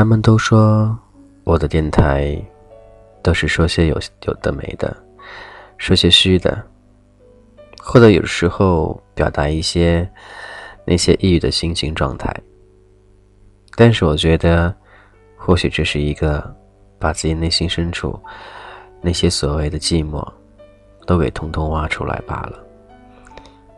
他们都说我的电台都是说些有有的没的，说些虚的，或者有时候表达一些那些抑郁的心情状态。但是我觉得，或许这是一个把自己内心深处那些所谓的寂寞都给通通挖出来罢了。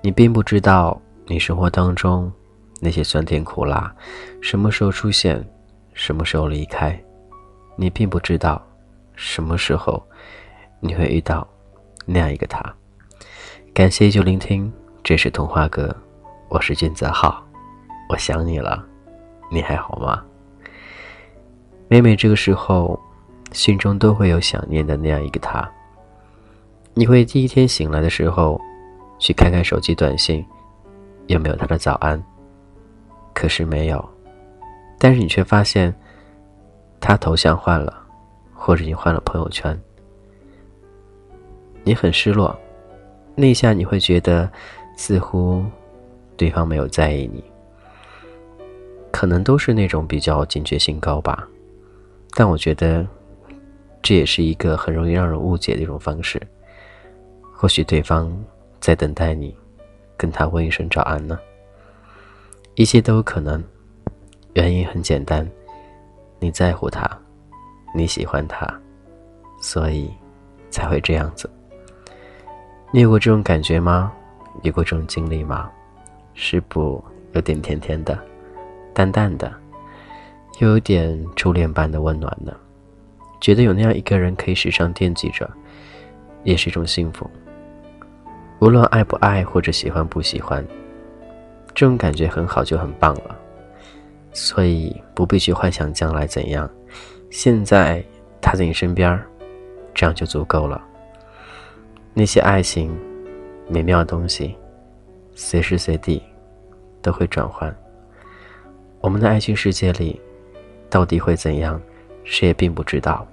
你并不知道你生活当中那些酸甜苦辣什么时候出现。什么时候离开？你并不知道，什么时候你会遇到那样一个他。感谢依旧聆听，这是童话哥，我是金泽浩，我想你了，你还好吗？每每这个时候，心中都会有想念的那样一个他。你会第一天醒来的时候，去看看手机短信，有没有他的早安？可是没有。但是你却发现，他头像换了，或者你换了朋友圈，你很失落。那一下你会觉得，似乎对方没有在意你。可能都是那种比较警觉性高吧，但我觉得这也是一个很容易让人误解的一种方式。或许对方在等待你，跟他问一声早安呢。一切都有可能。原因很简单，你在乎他，你喜欢他，所以才会这样子。你有过这种感觉吗？有过这种经历吗？是不有点甜甜的、淡淡的，又有点初恋般的温暖呢？觉得有那样一个人可以时常惦记着，也是一种幸福。无论爱不爱或者喜欢不喜欢，这种感觉很好就很棒了。所以不必去幻想将来怎样，现在他在你身边这样就足够了。那些爱情美妙的东西，随时随地都会转换。我们的爱情世界里，到底会怎样，谁也并不知道。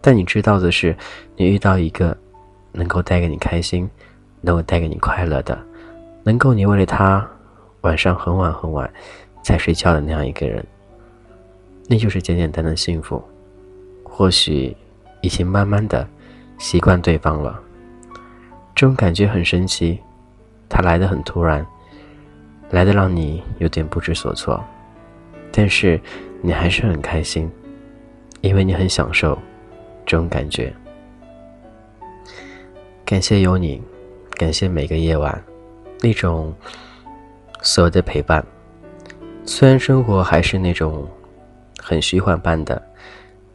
但你知道的是，你遇到一个能够带给你开心、能够带给你快乐的，能够你为了他晚上很晚很晚。在睡觉的那样一个人，那就是简简单单的幸福。或许已经慢慢的习惯对方了，这种感觉很神奇，它来的很突然，来的让你有点不知所措，但是你还是很开心，因为你很享受这种感觉。感谢有你，感谢每个夜晚那种所有的陪伴。虽然生活还是那种很虚幻般的，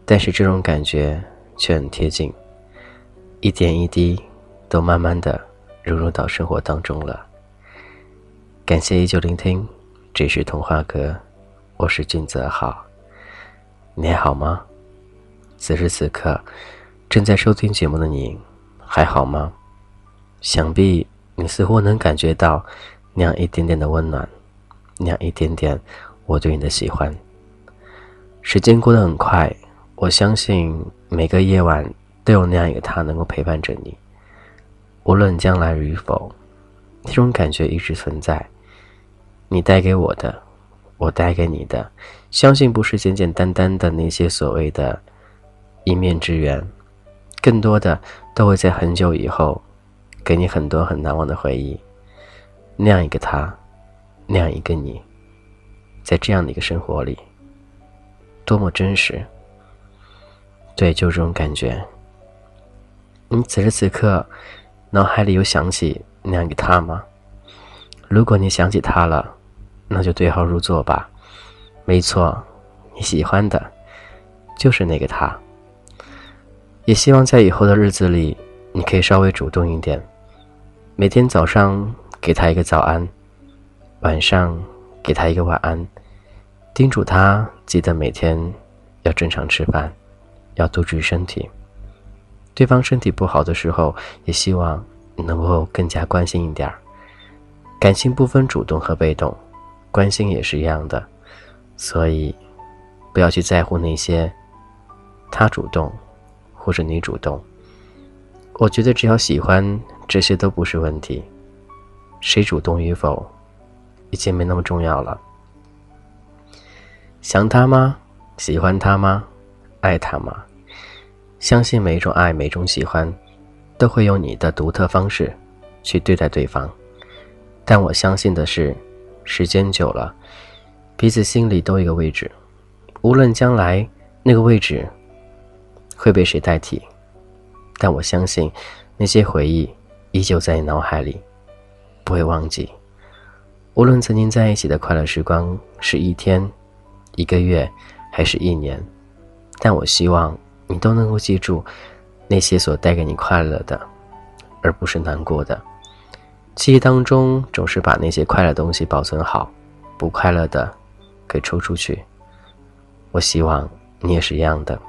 但是这种感觉却很贴近，一点一滴都慢慢的融入到生活当中了。感谢依旧聆听，这是童话阁，我是俊泽浩，你还好吗？此时此刻正在收听节目的你还好吗？想必你似乎能感觉到那样一点点的温暖。那样一点点，我对你的喜欢。时间过得很快，我相信每个夜晚都有那样一个他能够陪伴着你。无论将来与否，这种感觉一直存在。你带给我的，我带给你的，相信不是简简单单的那些所谓的一面之缘，更多的都会在很久以后，给你很多很难忘的回忆。那样一个他。那样一个你，在这样的一个生活里，多么真实！对，就这种感觉。你此时此刻脑海里有想起那样一个他吗？如果你想起他了，那就对号入座吧。没错，你喜欢的，就是那个他。也希望在以后的日子里，你可以稍微主动一点，每天早上给他一个早安。晚上给他一个晚安，叮嘱他记得每天要正常吃饭，要多注意身体。对方身体不好的时候，也希望能够更加关心一点儿。感情不分主动和被动，关心也是一样的。所以，不要去在乎那些他主动或者你主动。我觉得只要喜欢，这些都不是问题。谁主动与否？已经没那么重要了。想他吗？喜欢他吗？爱他吗？相信每一种爱，每种喜欢，都会用你的独特方式去对待对方。但我相信的是，时间久了，彼此心里都有一个位置，无论将来那个位置会被谁代替，但我相信那些回忆依旧在脑海里，不会忘记。无论曾经在一起的快乐时光是一天、一个月，还是一年，但我希望你都能够记住那些所带给你快乐的，而不是难过的。记忆当中总是把那些快乐东西保存好，不快乐的给抽出去。我希望你也是一样的。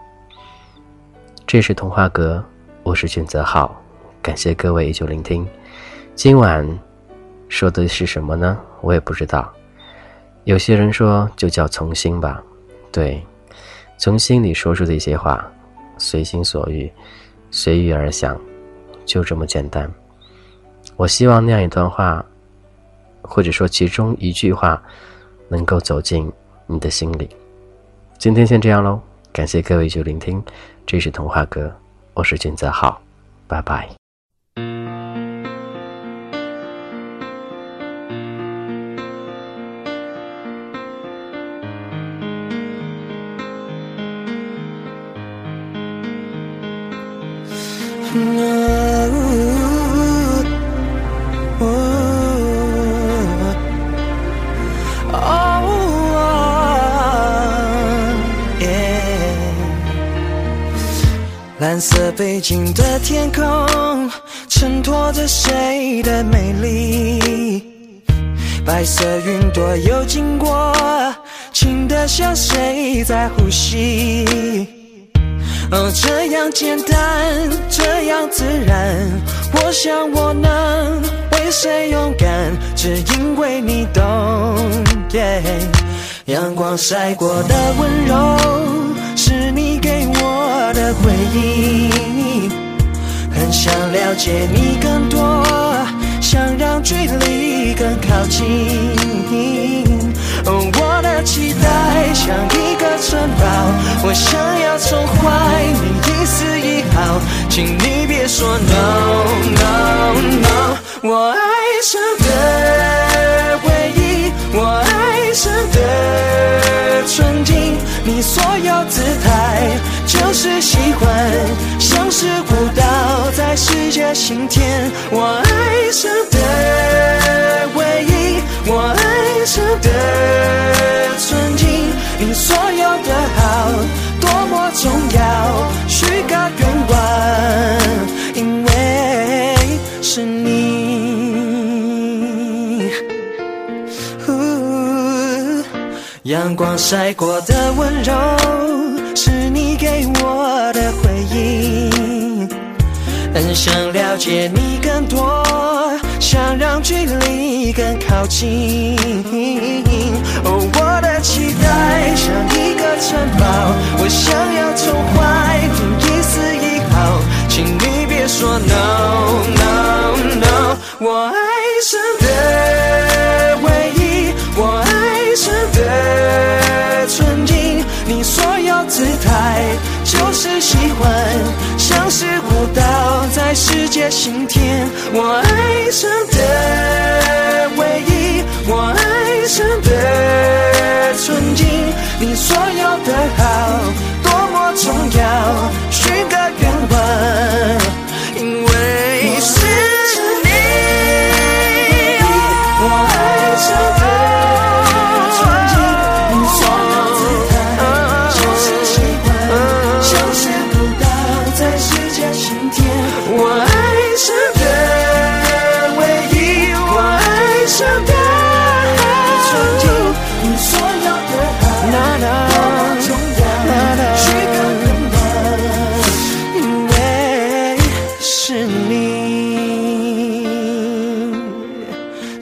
这是童话阁，我是俊泽浩，感谢各位依旧聆听。今晚说的是什么呢？我也不知道，有些人说就叫从心吧，对，从心里说出的一些话，随心所欲，随遇而想，就这么简单。我希望那样一段话，或者说其中一句话，能够走进你的心里。今天先这样喽，感谢各位就聆听，这是童话哥，我是俊泽浩，拜拜。蓝色背景的天空，衬托着谁的美丽？白色云朵又经过，轻的像谁在呼吸？哦，这样简单，这样自然。我想我能为谁勇敢，只因为你懂。阳光晒过的温柔，是你给我的回忆。很想了解你更多，想让距离更靠近。期待像一个城堡，我想要宠坏你一丝一毫，请你别说 no no no。我爱上的回忆，我爱上的纯净，你所有姿态就是喜欢，像是舞蹈在世界心田。我爱上的回忆，我爱上的纯净，你所有的好多么重要，许个愿望，因为是你。阳光晒过的温柔，是你给我的回应。很想了解你更多，更靠近。哦，我的期待像一个城堡，我想要宠坏你一丝一毫，请你别说 no no no。我爱上的回忆，我爱上的纯净，你所有姿态就是喜欢，像是舞蹈在世界心田。我爱上的，真的曾经你所有的好多么重要许个愿望因为是你我爱着你我爱着你我爱着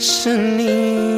是你。